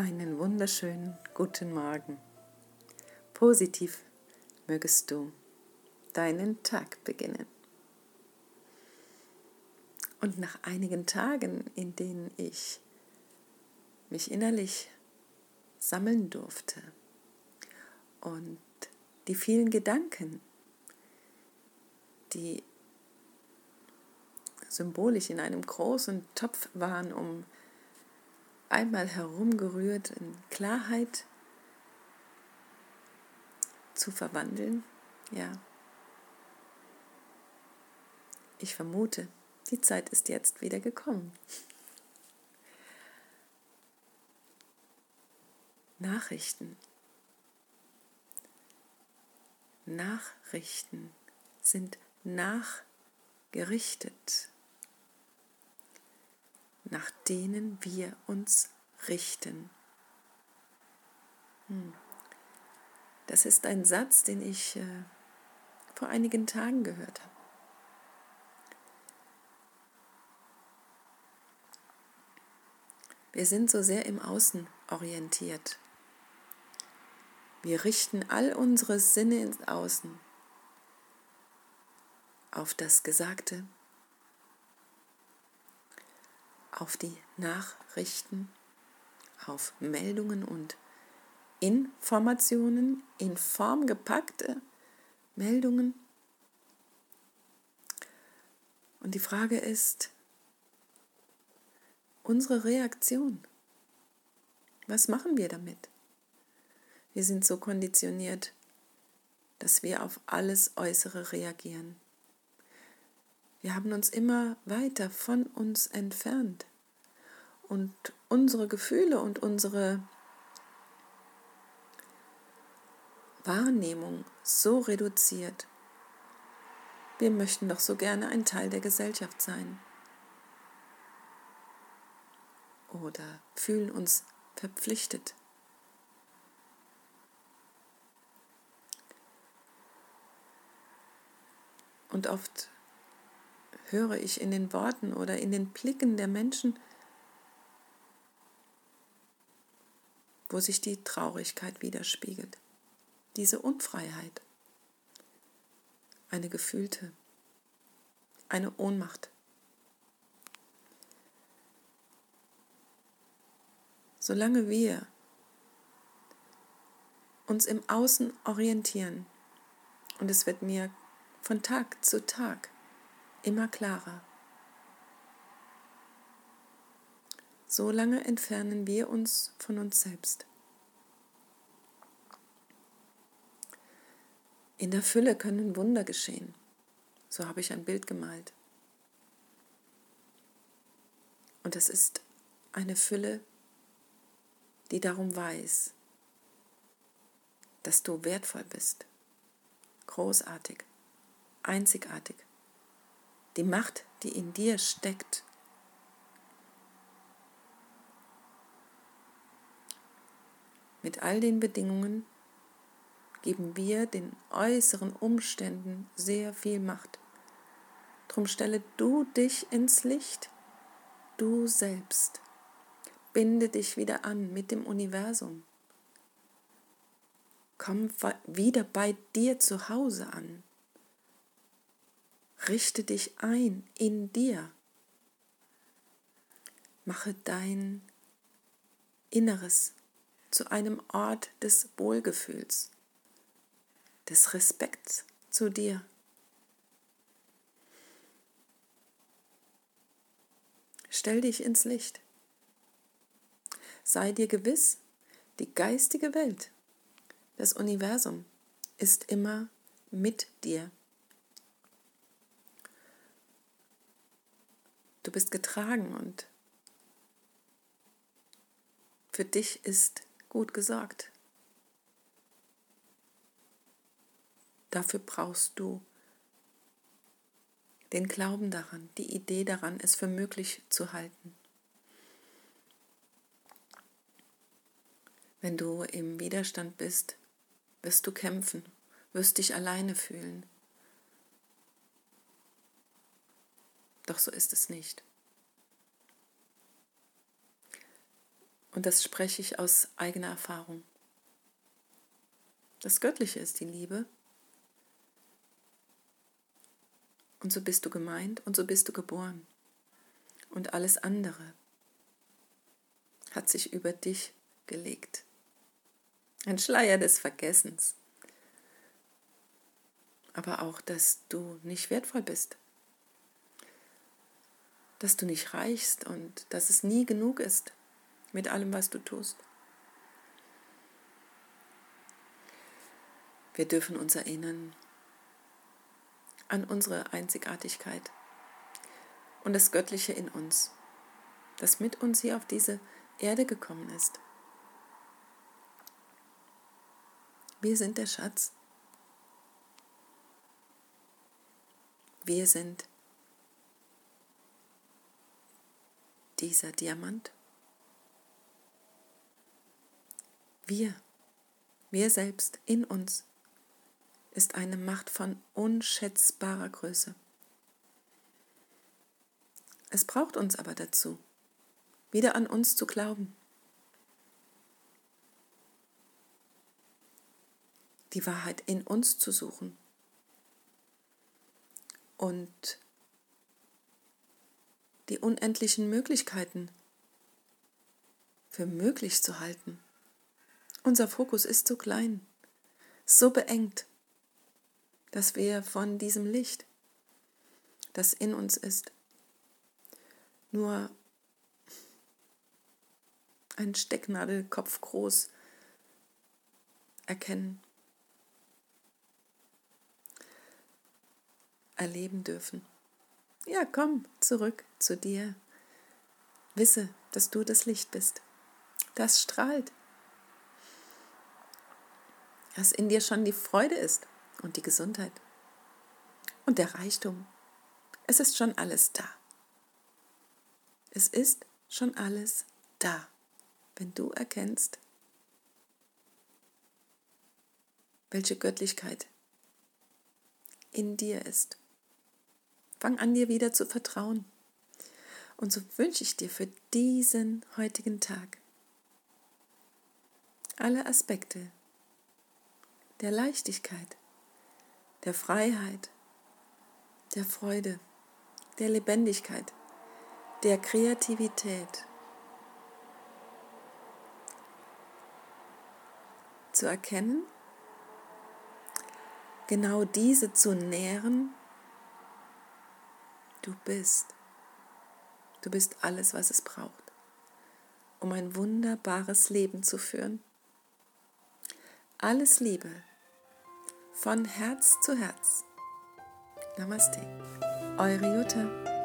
Einen wunderschönen guten Morgen. Positiv mögest du deinen Tag beginnen. Und nach einigen Tagen, in denen ich mich innerlich sammeln durfte und die vielen Gedanken, die symbolisch in einem großen Topf waren, um einmal herumgerührt in Klarheit zu verwandeln? Ja. Ich vermute, die Zeit ist jetzt wieder gekommen. Nachrichten. Nachrichten sind nachgerichtet nach denen wir uns richten. Hm. Das ist ein Satz, den ich äh, vor einigen Tagen gehört habe. Wir sind so sehr im Außen orientiert. Wir richten all unsere Sinne ins Außen, auf das Gesagte, auf die Nachrichten, auf Meldungen und Informationen in Form gepackte Meldungen. Und die Frage ist, unsere Reaktion. Was machen wir damit? Wir sind so konditioniert, dass wir auf alles Äußere reagieren. Wir haben uns immer weiter von uns entfernt und unsere Gefühle und unsere Wahrnehmung so reduziert. Wir möchten doch so gerne ein Teil der Gesellschaft sein. Oder fühlen uns verpflichtet. Und oft höre ich in den Worten oder in den Blicken der Menschen, wo sich die Traurigkeit widerspiegelt, diese Unfreiheit, eine gefühlte, eine Ohnmacht. Solange wir uns im Außen orientieren, und es wird mir von Tag zu Tag immer klarer. So lange entfernen wir uns von uns selbst. In der Fülle können Wunder geschehen. So habe ich ein Bild gemalt. Und es ist eine Fülle, die darum weiß, dass du wertvoll bist, großartig, einzigartig die Macht, die in dir steckt. Mit all den Bedingungen geben wir den äußeren Umständen sehr viel Macht. Drum stelle du dich ins Licht, du selbst. Binde dich wieder an mit dem Universum. Komm wieder bei dir zu Hause an. Richte dich ein in dir. Mache dein Inneres zu einem Ort des Wohlgefühls, des Respekts zu dir. Stell dich ins Licht. Sei dir gewiss, die geistige Welt, das Universum ist immer mit dir. Du bist getragen und für dich ist gut gesorgt. Dafür brauchst du den Glauben daran, die Idee daran, es für möglich zu halten. Wenn du im Widerstand bist, wirst du kämpfen, wirst dich alleine fühlen. Doch so ist es nicht. Und das spreche ich aus eigener Erfahrung. Das Göttliche ist die Liebe. Und so bist du gemeint und so bist du geboren. Und alles andere hat sich über dich gelegt. Ein Schleier des Vergessens. Aber auch, dass du nicht wertvoll bist. Dass du nicht reichst und dass es nie genug ist mit allem, was du tust. Wir dürfen uns erinnern an unsere Einzigartigkeit und das Göttliche in uns, das mit uns hier auf diese Erde gekommen ist. Wir sind der Schatz. Wir sind dieser Diamant. Wir, wir selbst in uns ist eine Macht von unschätzbarer Größe. Es braucht uns aber dazu, wieder an uns zu glauben. Die Wahrheit in uns zu suchen und die unendlichen Möglichkeiten für möglich zu halten. Unser Fokus ist so klein, so beengt dass wir von diesem Licht, das in uns ist, nur ein Stecknadelkopf groß erkennen, erleben dürfen. Ja, komm zurück zu dir. Wisse, dass du das Licht bist. Das strahlt. Dass in dir schon die Freude ist und die Gesundheit und der Reichtum. Es ist schon alles da. Es ist schon alles da, wenn du erkennst, welche Göttlichkeit in dir ist. Fang an, dir wieder zu vertrauen. Und so wünsche ich dir für diesen heutigen Tag alle Aspekte der Leichtigkeit, der Freiheit, der Freude, der Lebendigkeit, der Kreativität. Zu erkennen, genau diese zu nähren, du bist. Du bist alles, was es braucht, um ein wunderbares Leben zu führen. Alles Liebe von Herz zu Herz. Namaste. Eure Jutta.